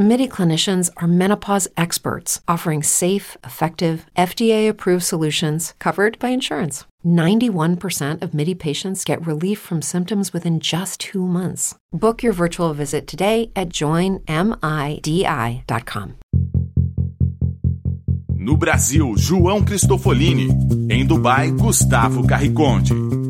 MIDI clinicians are menopause experts offering safe, effective, FDA approved solutions covered by insurance. 91% of MIDI patients get relief from symptoms within just two months. Book your virtual visit today at joinmidi.com. No Brasil, João Cristofolini. Em Dubai, Gustavo Carriconde.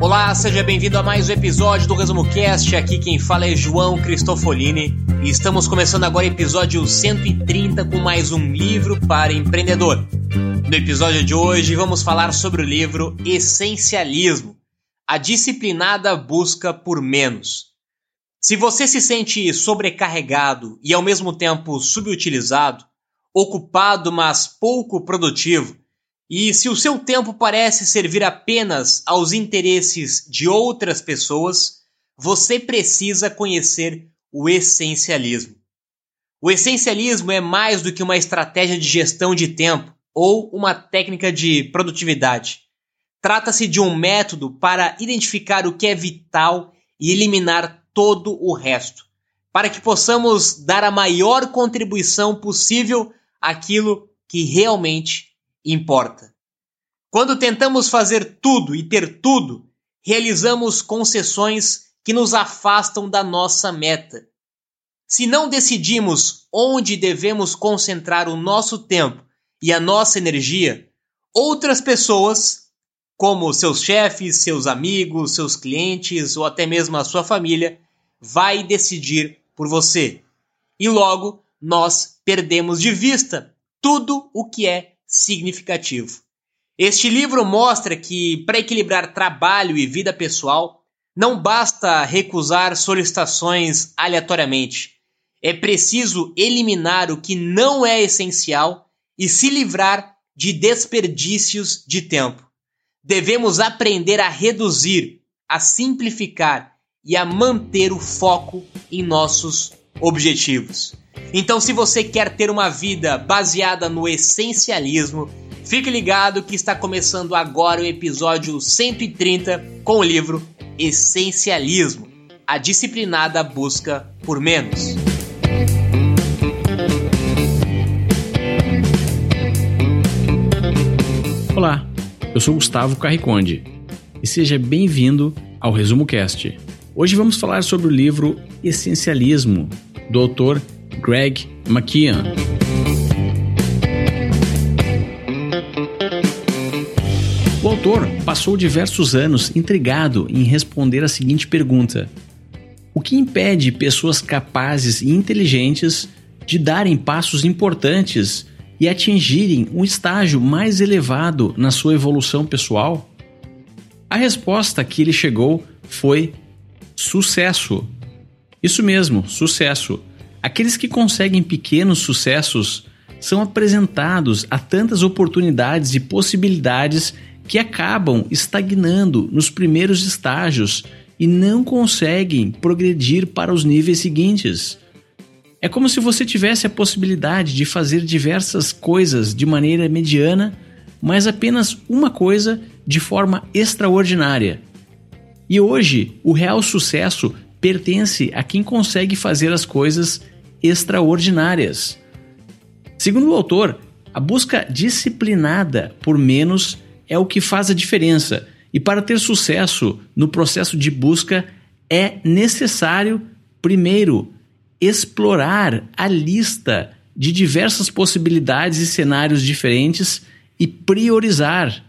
Olá, seja bem-vindo a mais um episódio do Resumo Cast. Aqui quem fala é João Cristofolini e estamos começando agora o episódio 130 com mais um livro para empreendedor. No episódio de hoje vamos falar sobre o livro Essencialismo A Disciplinada Busca por Menos. Se você se sente sobrecarregado e ao mesmo tempo subutilizado, ocupado mas pouco produtivo, e se o seu tempo parece servir apenas aos interesses de outras pessoas, você precisa conhecer o essencialismo. O essencialismo é mais do que uma estratégia de gestão de tempo ou uma técnica de produtividade. Trata-se de um método para identificar o que é vital e eliminar todo o resto, para que possamos dar a maior contribuição possível àquilo que realmente importa. Quando tentamos fazer tudo e ter tudo, realizamos concessões que nos afastam da nossa meta. Se não decidimos onde devemos concentrar o nosso tempo e a nossa energia, outras pessoas, como seus chefes, seus amigos, seus clientes ou até mesmo a sua família, vai decidir por você. E logo nós perdemos de vista tudo o que é significativo. Este livro mostra que, para equilibrar trabalho e vida pessoal, não basta recusar solicitações aleatoriamente. É preciso eliminar o que não é essencial e se livrar de desperdícios de tempo. Devemos aprender a reduzir, a simplificar e a manter o foco em nossos objetivos. Então, se você quer ter uma vida baseada no essencialismo, fique ligado que está começando agora o episódio 130 com o livro Essencialismo A Disciplinada Busca por Menos. Olá, eu sou Gustavo Carriconde e seja bem-vindo ao Resumo Cast. Hoje vamos falar sobre o livro Essencialismo, do autor Greg McKeon. O autor passou diversos anos intrigado em responder a seguinte pergunta: O que impede pessoas capazes e inteligentes de darem passos importantes e atingirem um estágio mais elevado na sua evolução pessoal? A resposta que ele chegou foi sucesso. Isso mesmo, sucesso. Aqueles que conseguem pequenos sucessos são apresentados a tantas oportunidades e possibilidades que acabam estagnando nos primeiros estágios e não conseguem progredir para os níveis seguintes. É como se você tivesse a possibilidade de fazer diversas coisas de maneira mediana, mas apenas uma coisa de forma extraordinária. E hoje, o real sucesso pertence a quem consegue fazer as coisas extraordinárias. Segundo o autor, a busca disciplinada por menos é o que faz a diferença, e para ter sucesso no processo de busca é necessário, primeiro, explorar a lista de diversas possibilidades e cenários diferentes e priorizar.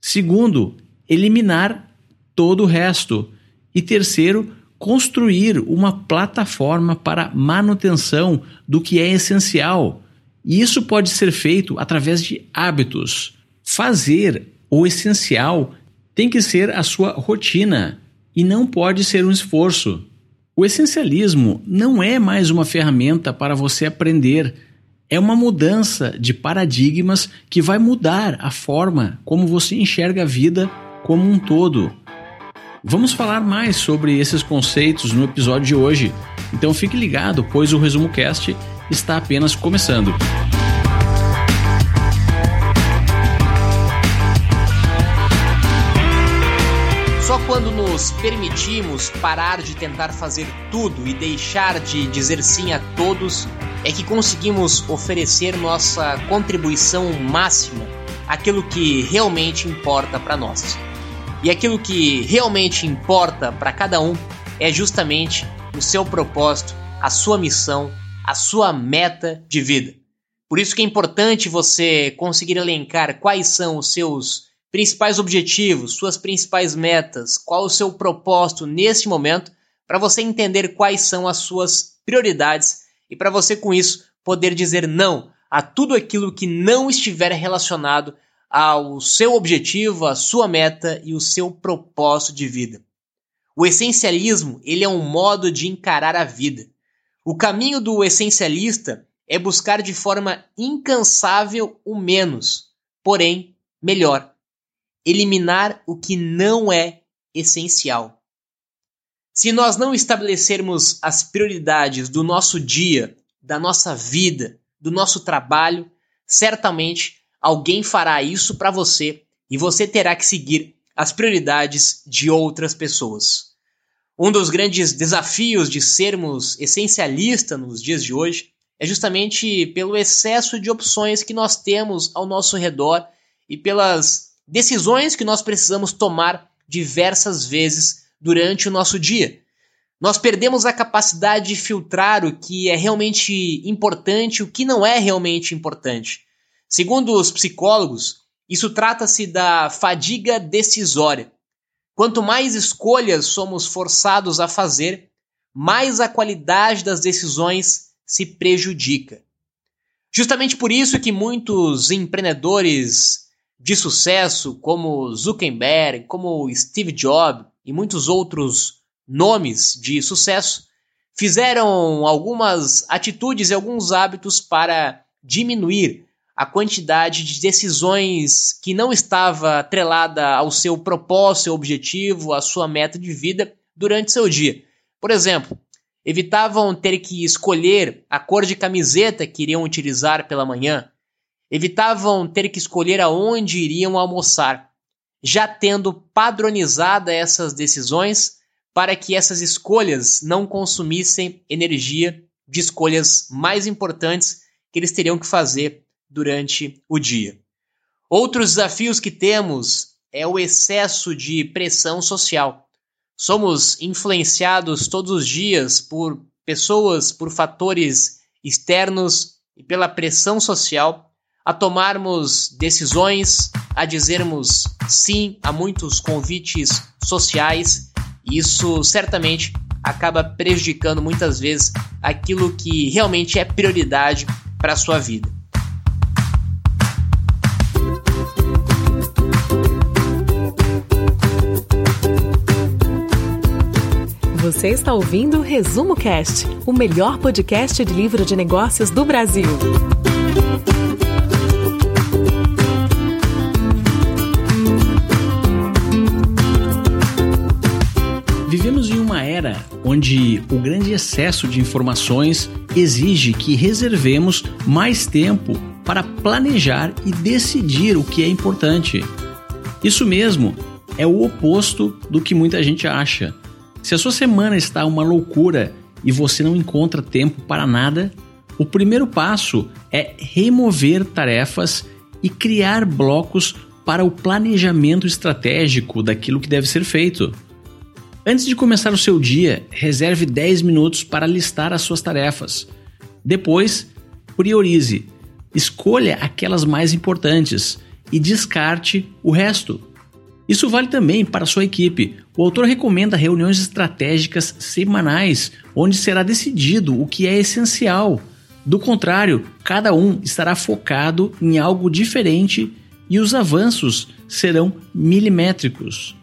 Segundo, eliminar todo o resto. E terceiro, construir uma plataforma para manutenção do que é essencial. E isso pode ser feito através de hábitos. Fazer o essencial tem que ser a sua rotina e não pode ser um esforço. O essencialismo não é mais uma ferramenta para você aprender, é uma mudança de paradigmas que vai mudar a forma como você enxerga a vida como um todo. Vamos falar mais sobre esses conceitos no episódio de hoje, então fique ligado, pois o Resumo Cast está apenas começando. quando nos permitimos parar de tentar fazer tudo e deixar de dizer sim a todos, é que conseguimos oferecer nossa contribuição máxima àquilo que realmente importa para nós. E aquilo que realmente importa para cada um é justamente o seu propósito, a sua missão, a sua meta de vida. Por isso que é importante você conseguir elencar quais são os seus principais objetivos, suas principais metas, qual o seu propósito nesse momento, para você entender quais são as suas prioridades e para você com isso poder dizer não a tudo aquilo que não estiver relacionado ao seu objetivo, à sua meta e o seu propósito de vida. O essencialismo, ele é um modo de encarar a vida. O caminho do essencialista é buscar de forma incansável o menos, porém melhor eliminar o que não é essencial. Se nós não estabelecermos as prioridades do nosso dia, da nossa vida, do nosso trabalho, certamente alguém fará isso para você e você terá que seguir as prioridades de outras pessoas. Um dos grandes desafios de sermos essencialistas nos dias de hoje é justamente pelo excesso de opções que nós temos ao nosso redor e pelas decisões que nós precisamos tomar diversas vezes durante o nosso dia. Nós perdemos a capacidade de filtrar o que é realmente importante e o que não é realmente importante. Segundo os psicólogos, isso trata-se da fadiga decisória. Quanto mais escolhas somos forçados a fazer, mais a qualidade das decisões se prejudica. Justamente por isso que muitos empreendedores de sucesso como Zuckerberg, como Steve Jobs e muitos outros nomes de sucesso fizeram algumas atitudes e alguns hábitos para diminuir a quantidade de decisões que não estava atrelada ao seu propósito, seu objetivo, à sua meta de vida durante seu dia. Por exemplo, evitavam ter que escolher a cor de camiseta que iriam utilizar pela manhã, evitavam ter que escolher aonde iriam almoçar, já tendo padronizada essas decisões para que essas escolhas não consumissem energia de escolhas mais importantes que eles teriam que fazer durante o dia. Outros desafios que temos é o excesso de pressão social. Somos influenciados todos os dias por pessoas, por fatores externos e pela pressão social a tomarmos decisões, a dizermos sim a muitos convites sociais. Isso certamente acaba prejudicando muitas vezes aquilo que realmente é prioridade para a sua vida. Você está ouvindo o Resumo Cast, o melhor podcast de livro de negócios do Brasil. era onde o grande excesso de informações exige que reservemos mais tempo para planejar e decidir o que é importante. Isso mesmo, é o oposto do que muita gente acha. Se a sua semana está uma loucura e você não encontra tempo para nada, o primeiro passo é remover tarefas e criar blocos para o planejamento estratégico daquilo que deve ser feito. Antes de começar o seu dia, reserve 10 minutos para listar as suas tarefas. Depois, priorize. Escolha aquelas mais importantes e descarte o resto. Isso vale também para sua equipe. O autor recomenda reuniões estratégicas semanais, onde será decidido o que é essencial. Do contrário, cada um estará focado em algo diferente e os avanços serão milimétricos.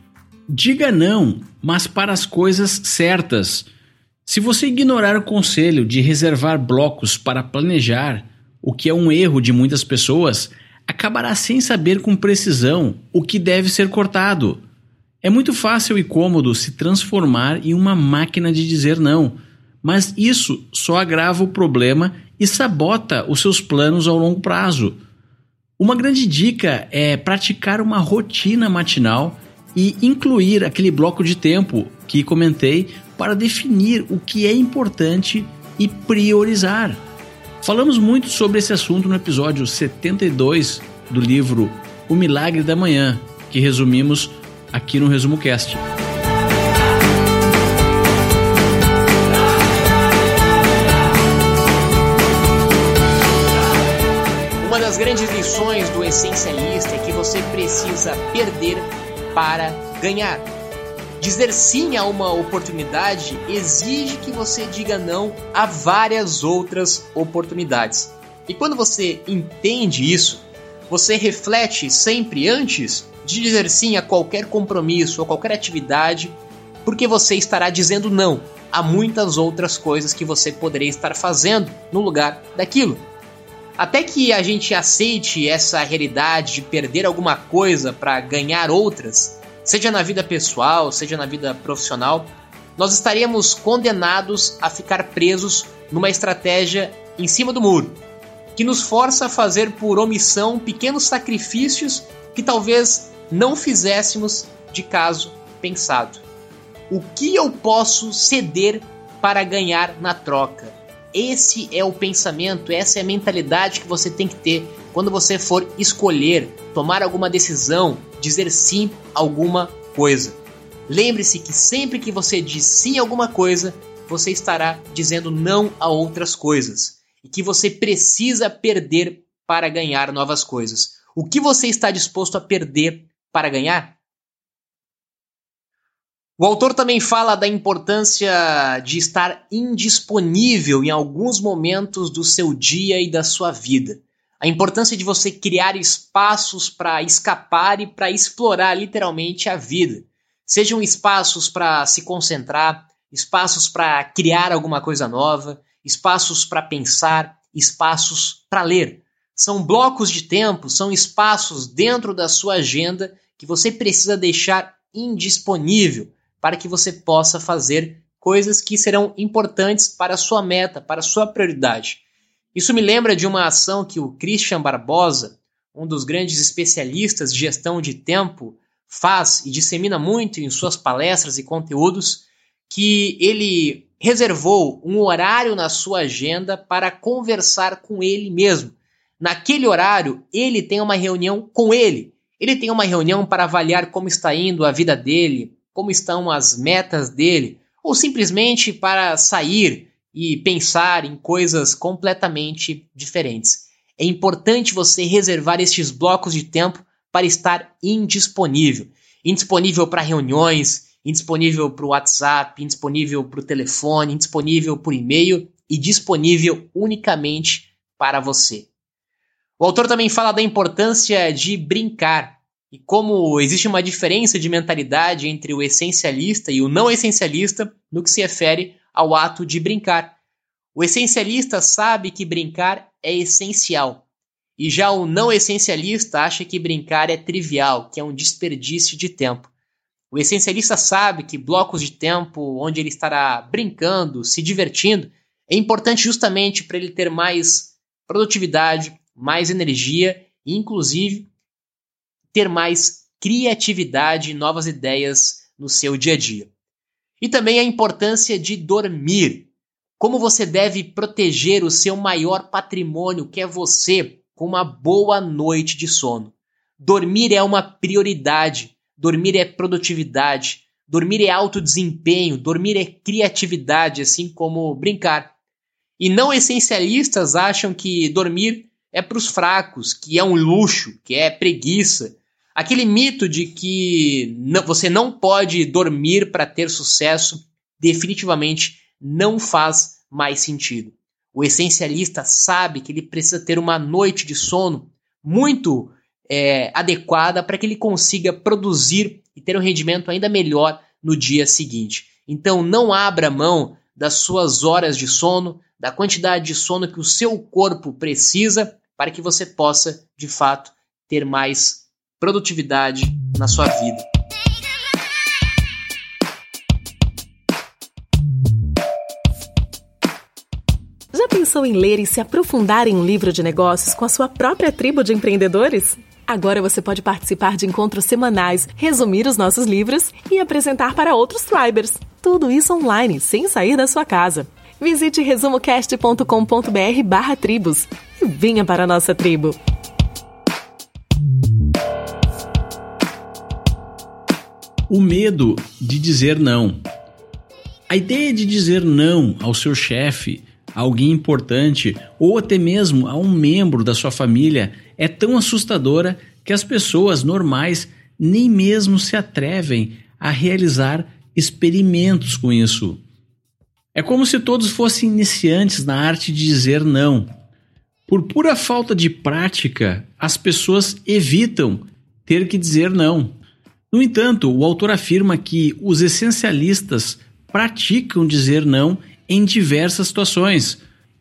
Diga não, mas para as coisas certas. Se você ignorar o conselho de reservar blocos para planejar, o que é um erro de muitas pessoas, acabará sem saber com precisão o que deve ser cortado. É muito fácil e cômodo se transformar em uma máquina de dizer não, mas isso só agrava o problema e sabota os seus planos ao longo prazo. Uma grande dica é praticar uma rotina matinal e incluir aquele bloco de tempo que comentei para definir o que é importante e priorizar. Falamos muito sobre esse assunto no episódio 72 do livro O Milagre da Manhã, que resumimos aqui no Resumo Cast. Uma das grandes lições do essencialista é que você precisa perder para ganhar. Dizer sim a uma oportunidade exige que você diga não a várias outras oportunidades. E quando você entende isso, você reflete sempre antes de dizer sim a qualquer compromisso ou qualquer atividade, porque você estará dizendo não a muitas outras coisas que você poderia estar fazendo no lugar daquilo. Até que a gente aceite essa realidade de perder alguma coisa para ganhar outras, seja na vida pessoal, seja na vida profissional, nós estaríamos condenados a ficar presos numa estratégia em cima do muro, que nos força a fazer por omissão pequenos sacrifícios que talvez não fizéssemos de caso pensado. O que eu posso ceder para ganhar na troca? Esse é o pensamento, essa é a mentalidade que você tem que ter quando você for escolher, tomar alguma decisão, dizer sim a alguma coisa. Lembre-se que sempre que você diz sim a alguma coisa, você estará dizendo não a outras coisas e que você precisa perder para ganhar novas coisas. O que você está disposto a perder para ganhar? O autor também fala da importância de estar indisponível em alguns momentos do seu dia e da sua vida. A importância de você criar espaços para escapar e para explorar literalmente a vida. Sejam espaços para se concentrar, espaços para criar alguma coisa nova, espaços para pensar, espaços para ler. São blocos de tempo, são espaços dentro da sua agenda que você precisa deixar indisponível para que você possa fazer coisas que serão importantes para a sua meta, para a sua prioridade. Isso me lembra de uma ação que o Christian Barbosa, um dos grandes especialistas de gestão de tempo, faz e dissemina muito em suas palestras e conteúdos, que ele reservou um horário na sua agenda para conversar com ele mesmo. Naquele horário, ele tem uma reunião com ele. Ele tem uma reunião para avaliar como está indo a vida dele, como estão as metas dele, ou simplesmente para sair e pensar em coisas completamente diferentes. É importante você reservar estes blocos de tempo para estar indisponível. Indisponível para reuniões, indisponível para o WhatsApp, indisponível para o telefone, indisponível por e-mail e disponível unicamente para você. O autor também fala da importância de brincar e como existe uma diferença de mentalidade entre o essencialista e o não essencialista no que se refere ao ato de brincar. O essencialista sabe que brincar é essencial, e já o não essencialista acha que brincar é trivial, que é um desperdício de tempo. O essencialista sabe que blocos de tempo onde ele estará brincando, se divertindo, é importante justamente para ele ter mais produtividade, mais energia e, inclusive, ter mais criatividade e novas ideias no seu dia a dia. E também a importância de dormir. Como você deve proteger o seu maior patrimônio, que é você, com uma boa noite de sono. Dormir é uma prioridade, dormir é produtividade, dormir é alto desempenho, dormir é criatividade, assim como brincar. E não essencialistas acham que dormir é para os fracos, que é um luxo, que é preguiça. Aquele mito de que você não pode dormir para ter sucesso definitivamente não faz mais sentido. O essencialista sabe que ele precisa ter uma noite de sono muito é, adequada para que ele consiga produzir e ter um rendimento ainda melhor no dia seguinte. Então não abra mão das suas horas de sono, da quantidade de sono que o seu corpo precisa para que você possa, de fato, ter mais produtividade na sua vida. Já pensou em ler e se aprofundar em um livro de negócios com a sua própria tribo de empreendedores? Agora você pode participar de encontros semanais, resumir os nossos livros e apresentar para outros Tribers. Tudo isso online, sem sair da sua casa. Visite resumocast.com.br barra tribos e venha para a nossa tribo. O medo de dizer não. A ideia de dizer não ao seu chefe, a alguém importante ou até mesmo a um membro da sua família é tão assustadora que as pessoas normais nem mesmo se atrevem a realizar experimentos com isso. É como se todos fossem iniciantes na arte de dizer não. Por pura falta de prática, as pessoas evitam ter que dizer não. No entanto, o autor afirma que os essencialistas praticam dizer não em diversas situações.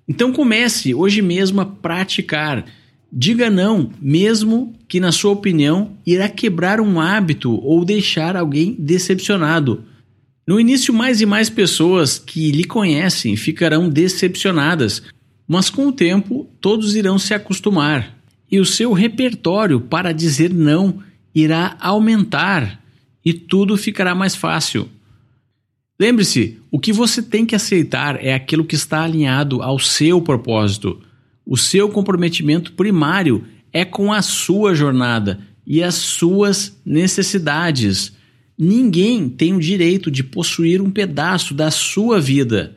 Então comece hoje mesmo a praticar. Diga não, mesmo que, na sua opinião, irá quebrar um hábito ou deixar alguém decepcionado. No início, mais e mais pessoas que lhe conhecem ficarão decepcionadas, mas com o tempo todos irão se acostumar e o seu repertório para dizer não irá aumentar e tudo ficará mais fácil. Lembre-se, o que você tem que aceitar é aquilo que está alinhado ao seu propósito. O seu comprometimento primário é com a sua jornada e as suas necessidades. Ninguém tem o direito de possuir um pedaço da sua vida.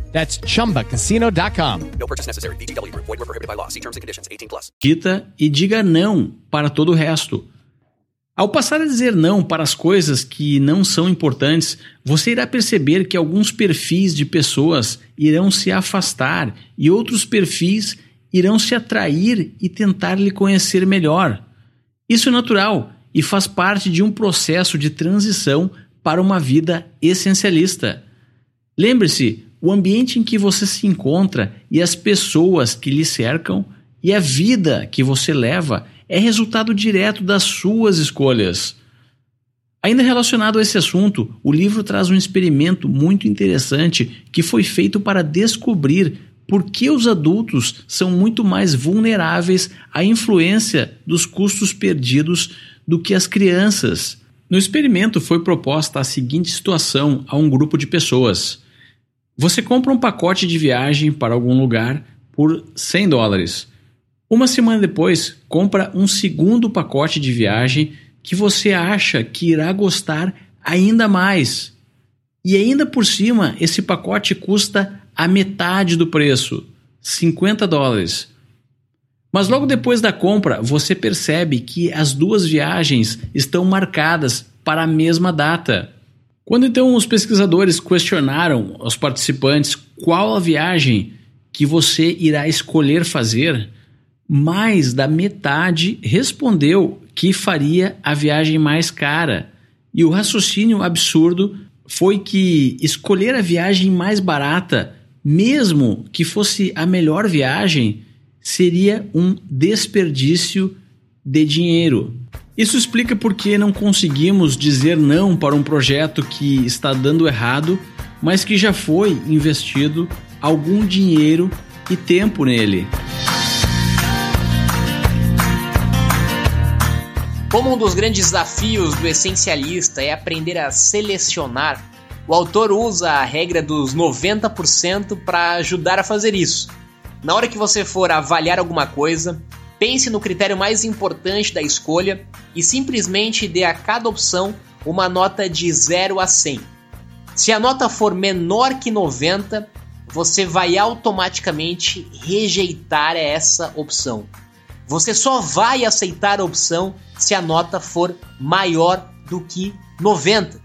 That's chumbacasino.com. No purchase necessary. BGW. Void were prohibited by law. See terms and conditions 18 plus. Dita e diga não para todo o resto. Ao passar a dizer não para as coisas que não são importantes, você irá perceber que alguns perfis de pessoas irão se afastar e outros perfis irão se atrair e tentar lhe conhecer melhor. Isso é natural e faz parte de um processo de transição para uma vida essencialista. Lembre-se, o ambiente em que você se encontra e as pessoas que lhe cercam e a vida que você leva é resultado direto das suas escolhas. Ainda relacionado a esse assunto, o livro traz um experimento muito interessante que foi feito para descobrir por que os adultos são muito mais vulneráveis à influência dos custos perdidos do que as crianças. No experimento foi proposta a seguinte situação a um grupo de pessoas. Você compra um pacote de viagem para algum lugar por 100 dólares. Uma semana depois, compra um segundo pacote de viagem que você acha que irá gostar ainda mais. E ainda por cima, esse pacote custa a metade do preço, 50 dólares. Mas logo depois da compra, você percebe que as duas viagens estão marcadas para a mesma data. Quando então os pesquisadores questionaram aos participantes qual a viagem que você irá escolher fazer, mais da metade respondeu que faria a viagem mais cara. E o raciocínio absurdo foi que escolher a viagem mais barata, mesmo que fosse a melhor viagem, seria um desperdício de dinheiro. Isso explica por que não conseguimos dizer não para um projeto que está dando errado, mas que já foi investido algum dinheiro e tempo nele. Como um dos grandes desafios do essencialista é aprender a selecionar, o autor usa a regra dos 90% para ajudar a fazer isso. Na hora que você for avaliar alguma coisa, pense no critério mais importante da escolha e simplesmente dê a cada opção uma nota de 0 a 100. Se a nota for menor que 90, você vai automaticamente rejeitar essa opção. Você só vai aceitar a opção se a nota for maior do que 90.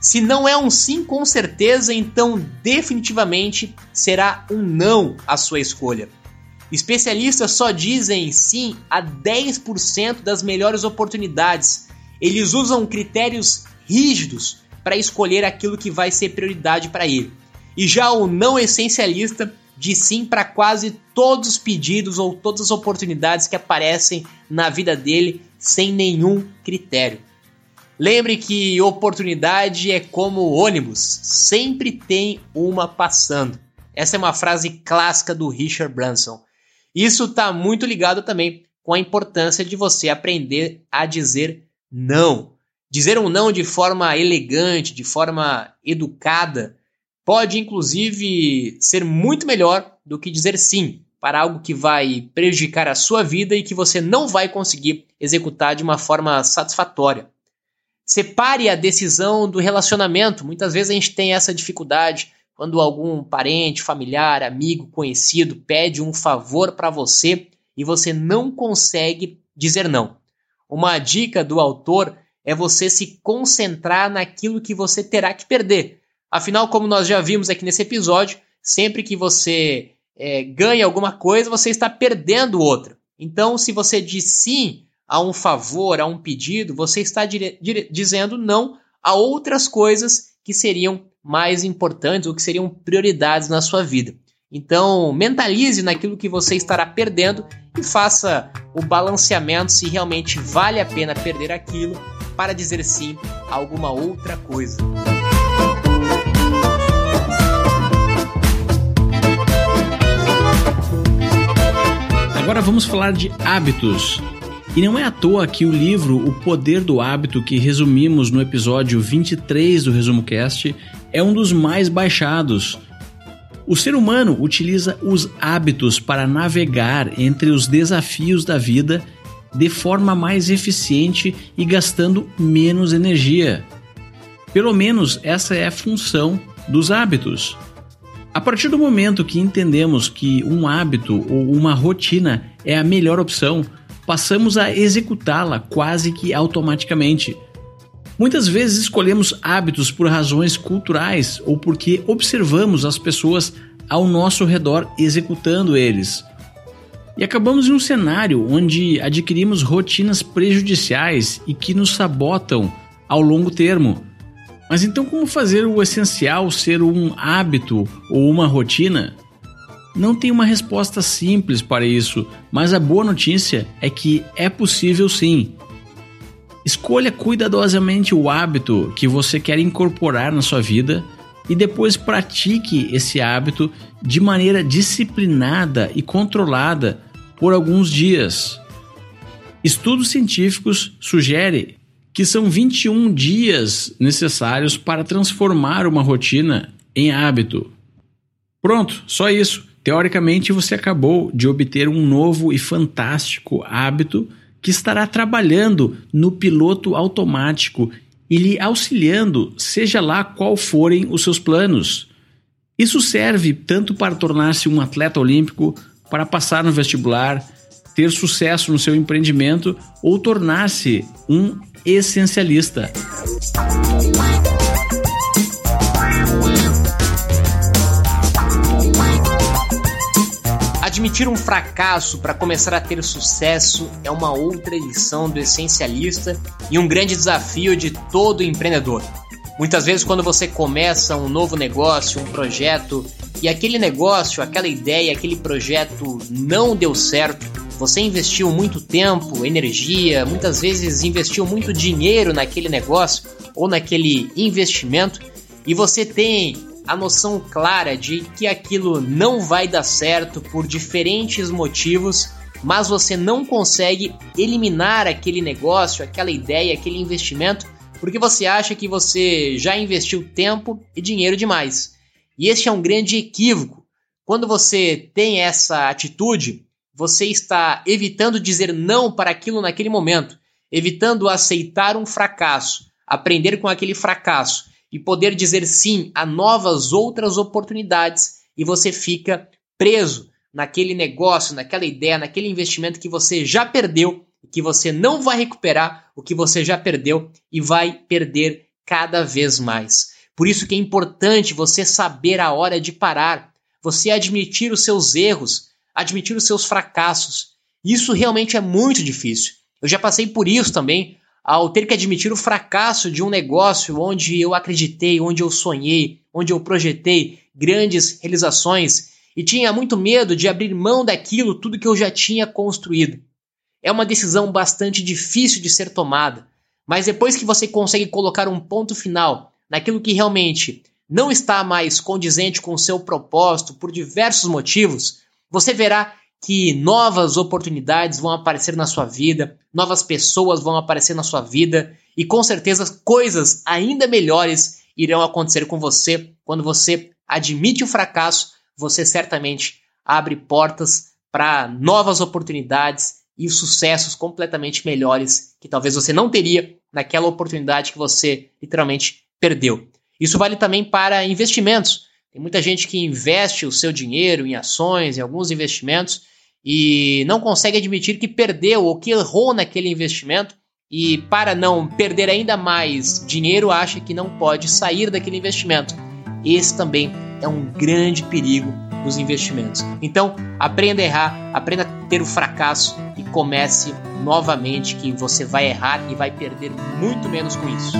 Se não é um sim com certeza, então definitivamente será um não a sua escolha. Especialistas só dizem sim a 10% das melhores oportunidades. Eles usam critérios rígidos para escolher aquilo que vai ser prioridade para ele. E já o não essencialista diz sim para quase todos os pedidos ou todas as oportunidades que aparecem na vida dele sem nenhum critério. Lembre que oportunidade é como ônibus, sempre tem uma passando. Essa é uma frase clássica do Richard Branson. Isso está muito ligado também com a importância de você aprender a dizer não. Dizer um não de forma elegante, de forma educada, pode inclusive ser muito melhor do que dizer sim para algo que vai prejudicar a sua vida e que você não vai conseguir executar de uma forma satisfatória. Separe a decisão do relacionamento. Muitas vezes a gente tem essa dificuldade quando algum parente, familiar, amigo, conhecido pede um favor para você e você não consegue dizer não. Uma dica do autor é você se concentrar naquilo que você terá que perder. Afinal, como nós já vimos aqui nesse episódio, sempre que você é, ganha alguma coisa, você está perdendo outra. Então, se você diz sim a um favor, a um pedido, você está dizendo não a outras coisas que seriam mais importantes ou que seriam prioridades na sua vida. Então, mentalize naquilo que você estará perdendo e faça o balanceamento se realmente vale a pena perder aquilo para dizer sim a alguma outra coisa. Agora vamos falar de hábitos. E não é à toa que o livro O Poder do Hábito, que resumimos no episódio 23 do Resumo Cast, é um dos mais baixados. O ser humano utiliza os hábitos para navegar entre os desafios da vida de forma mais eficiente e gastando menos energia. Pelo menos essa é a função dos hábitos. A partir do momento que entendemos que um hábito ou uma rotina é a melhor opção, passamos a executá-la quase que automaticamente. Muitas vezes escolhemos hábitos por razões culturais ou porque observamos as pessoas ao nosso redor executando eles. E acabamos em um cenário onde adquirimos rotinas prejudiciais e que nos sabotam ao longo termo. Mas então, como fazer o essencial ser um hábito ou uma rotina? Não tem uma resposta simples para isso, mas a boa notícia é que é possível sim. Escolha cuidadosamente o hábito que você quer incorporar na sua vida e depois pratique esse hábito de maneira disciplinada e controlada por alguns dias. Estudos científicos sugerem que são 21 dias necessários para transformar uma rotina em hábito. Pronto, só isso. Teoricamente, você acabou de obter um novo e fantástico hábito que estará trabalhando no piloto automático e lhe auxiliando, seja lá qual forem os seus planos. Isso serve tanto para tornar-se um atleta olímpico, para passar no vestibular, ter sucesso no seu empreendimento ou tornar-se um essencialista. Admitir um fracasso para começar a ter sucesso é uma outra lição do essencialista e um grande desafio de todo empreendedor. Muitas vezes, quando você começa um novo negócio, um projeto, e aquele negócio, aquela ideia, aquele projeto não deu certo, você investiu muito tempo, energia, muitas vezes investiu muito dinheiro naquele negócio ou naquele investimento, e você tem a noção clara de que aquilo não vai dar certo por diferentes motivos, mas você não consegue eliminar aquele negócio, aquela ideia, aquele investimento, porque você acha que você já investiu tempo e dinheiro demais. E este é um grande equívoco. Quando você tem essa atitude, você está evitando dizer não para aquilo naquele momento, evitando aceitar um fracasso, aprender com aquele fracasso e poder dizer sim a novas outras oportunidades e você fica preso naquele negócio, naquela ideia, naquele investimento que você já perdeu, que você não vai recuperar o que você já perdeu e vai perder cada vez mais. Por isso que é importante você saber a hora de parar, você admitir os seus erros, admitir os seus fracassos. Isso realmente é muito difícil. Eu já passei por isso também, ao ter que admitir o fracasso de um negócio onde eu acreditei, onde eu sonhei, onde eu projetei grandes realizações e tinha muito medo de abrir mão daquilo tudo que eu já tinha construído. É uma decisão bastante difícil de ser tomada, mas depois que você consegue colocar um ponto final naquilo que realmente não está mais condizente com o seu propósito por diversos motivos, você verá que novas oportunidades vão aparecer na sua vida, novas pessoas vão aparecer na sua vida e com certeza coisas ainda melhores irão acontecer com você quando você admite o fracasso, você certamente abre portas para novas oportunidades e sucessos completamente melhores que talvez você não teria naquela oportunidade que você literalmente perdeu. Isso vale também para investimentos. Tem muita gente que investe o seu dinheiro em ações, em alguns investimentos, e não consegue admitir que perdeu ou que errou naquele investimento. E para não perder ainda mais dinheiro, acha que não pode sair daquele investimento. Esse também é um grande perigo dos investimentos. Então, aprenda a errar, aprenda a ter o fracasso e comece novamente que você vai errar e vai perder muito menos com isso.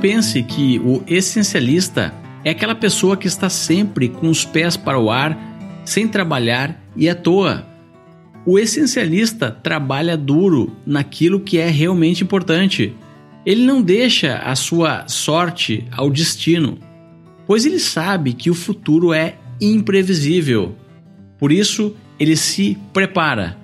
Pense que o essencialista é aquela pessoa que está sempre com os pés para o ar, sem trabalhar e à toa. O essencialista trabalha duro naquilo que é realmente importante. Ele não deixa a sua sorte ao destino, pois ele sabe que o futuro é imprevisível. Por isso, ele se prepara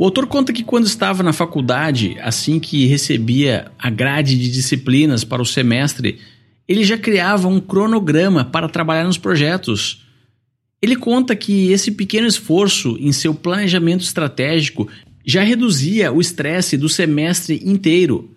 o autor conta que quando estava na faculdade, assim que recebia a grade de disciplinas para o semestre, ele já criava um cronograma para trabalhar nos projetos. Ele conta que esse pequeno esforço em seu planejamento estratégico já reduzia o estresse do semestre inteiro.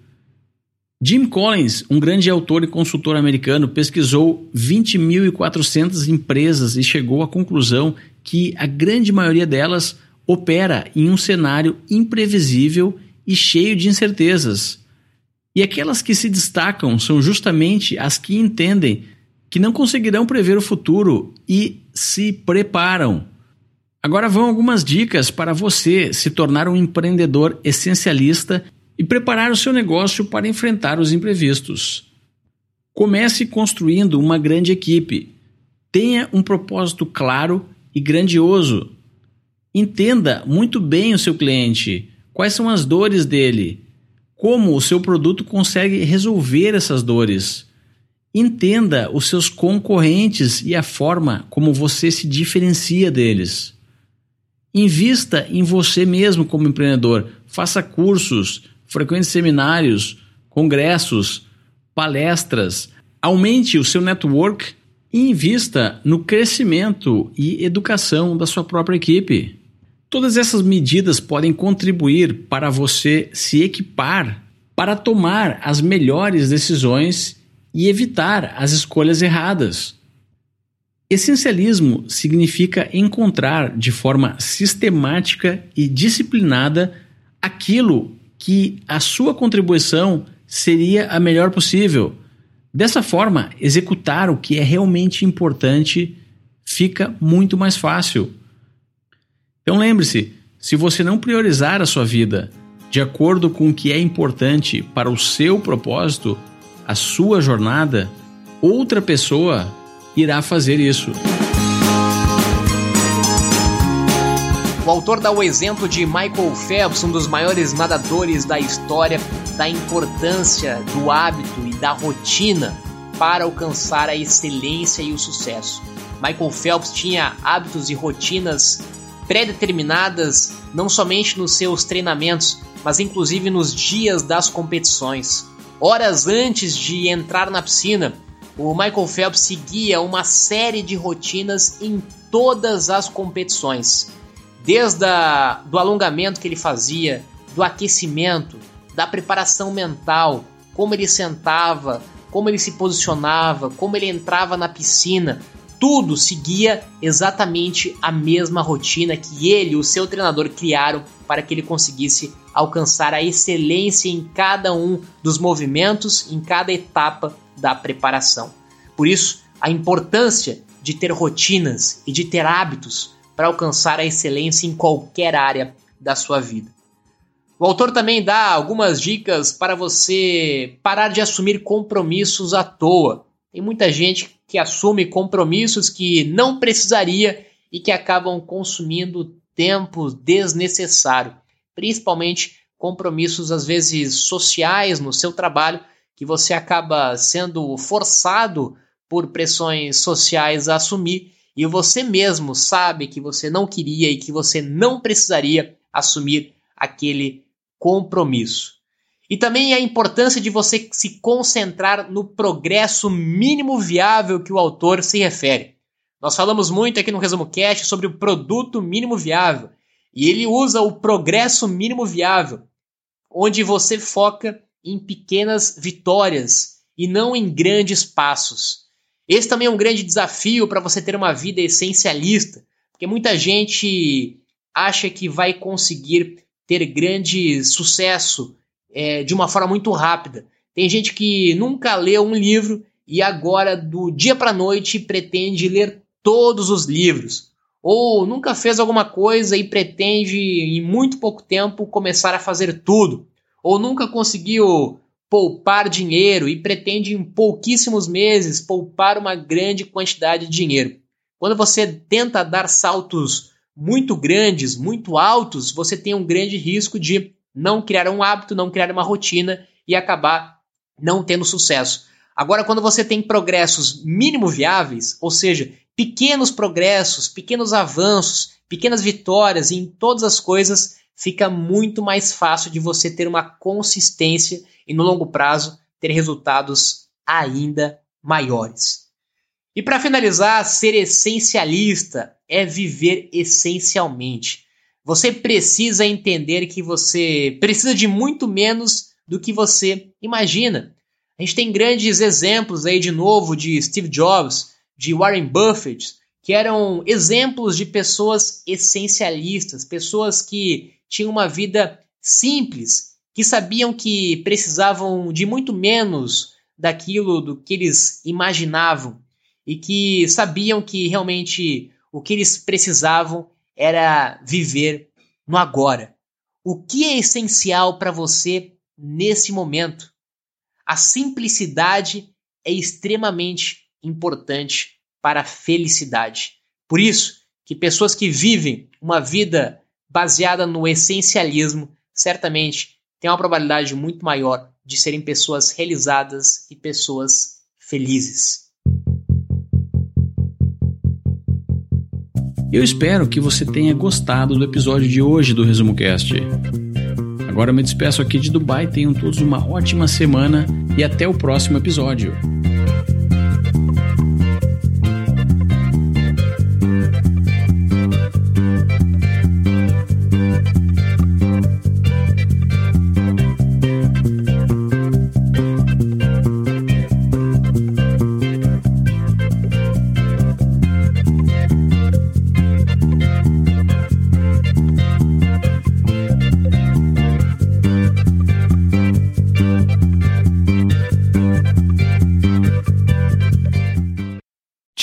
Jim Collins, um grande autor e consultor americano, pesquisou 20.400 empresas e chegou à conclusão que a grande maioria delas opera em um cenário imprevisível e cheio de incertezas. E aquelas que se destacam são justamente as que entendem que não conseguirão prever o futuro e se preparam. Agora vão algumas dicas para você se tornar um empreendedor essencialista e preparar o seu negócio para enfrentar os imprevistos. Comece construindo uma grande equipe. Tenha um propósito claro e grandioso Entenda muito bem o seu cliente, quais são as dores dele, como o seu produto consegue resolver essas dores. Entenda os seus concorrentes e a forma como você se diferencia deles. Invista em você mesmo como empreendedor. Faça cursos, frequente seminários, congressos, palestras. Aumente o seu network e invista no crescimento e educação da sua própria equipe. Todas essas medidas podem contribuir para você se equipar para tomar as melhores decisões e evitar as escolhas erradas. Essencialismo significa encontrar de forma sistemática e disciplinada aquilo que a sua contribuição seria a melhor possível. Dessa forma, executar o que é realmente importante fica muito mais fácil. Então lembre-se: se você não priorizar a sua vida de acordo com o que é importante para o seu propósito, a sua jornada, outra pessoa irá fazer isso. O autor dá o exemplo de Michael Phelps, um dos maiores nadadores da história, da importância do hábito e da rotina para alcançar a excelência e o sucesso. Michael Phelps tinha hábitos e rotinas pré-determinadas não somente nos seus treinamentos, mas inclusive nos dias das competições. Horas antes de entrar na piscina, o Michael Phelps seguia uma série de rotinas em todas as competições, desde a, do alongamento que ele fazia, do aquecimento, da preparação mental, como ele sentava, como ele se posicionava, como ele entrava na piscina, tudo seguia exatamente a mesma rotina que ele e o seu treinador criaram para que ele conseguisse alcançar a excelência em cada um dos movimentos, em cada etapa da preparação. Por isso, a importância de ter rotinas e de ter hábitos para alcançar a excelência em qualquer área da sua vida. O autor também dá algumas dicas para você parar de assumir compromissos à toa. Tem muita gente que assume compromissos que não precisaria e que acabam consumindo tempo desnecessário, principalmente compromissos às vezes sociais no seu trabalho, que você acaba sendo forçado por pressões sociais a assumir e você mesmo sabe que você não queria e que você não precisaria assumir aquele compromisso. E também a importância de você se concentrar no progresso mínimo viável que o autor se refere. Nós falamos muito aqui no Resumo Cast sobre o produto mínimo viável, e ele usa o progresso mínimo viável, onde você foca em pequenas vitórias e não em grandes passos. Esse também é um grande desafio para você ter uma vida essencialista, porque muita gente acha que vai conseguir ter grande sucesso é, de uma forma muito rápida. Tem gente que nunca leu um livro e agora, do dia para noite, pretende ler todos os livros. Ou nunca fez alguma coisa e pretende, em muito pouco tempo, começar a fazer tudo. Ou nunca conseguiu poupar dinheiro e pretende, em pouquíssimos meses, poupar uma grande quantidade de dinheiro. Quando você tenta dar saltos muito grandes, muito altos, você tem um grande risco de não criar um hábito, não criar uma rotina e acabar não tendo sucesso. Agora, quando você tem progressos mínimo viáveis, ou seja, pequenos progressos, pequenos avanços, pequenas vitórias em todas as coisas, fica muito mais fácil de você ter uma consistência e no longo prazo ter resultados ainda maiores. E para finalizar, ser essencialista é viver essencialmente. Você precisa entender que você precisa de muito menos do que você imagina. A gente tem grandes exemplos aí de novo de Steve Jobs, de Warren Buffett, que eram exemplos de pessoas essencialistas, pessoas que tinham uma vida simples, que sabiam que precisavam de muito menos daquilo do que eles imaginavam e que sabiam que realmente o que eles precisavam era viver no agora. O que é essencial para você nesse momento? A simplicidade é extremamente importante para a felicidade. Por isso, que pessoas que vivem uma vida baseada no essencialismo certamente têm uma probabilidade muito maior de serem pessoas realizadas e pessoas felizes. Eu espero que você tenha gostado do episódio de hoje do Resumo Cast. Agora eu me despeço aqui de Dubai, tenham todos uma ótima semana e até o próximo episódio.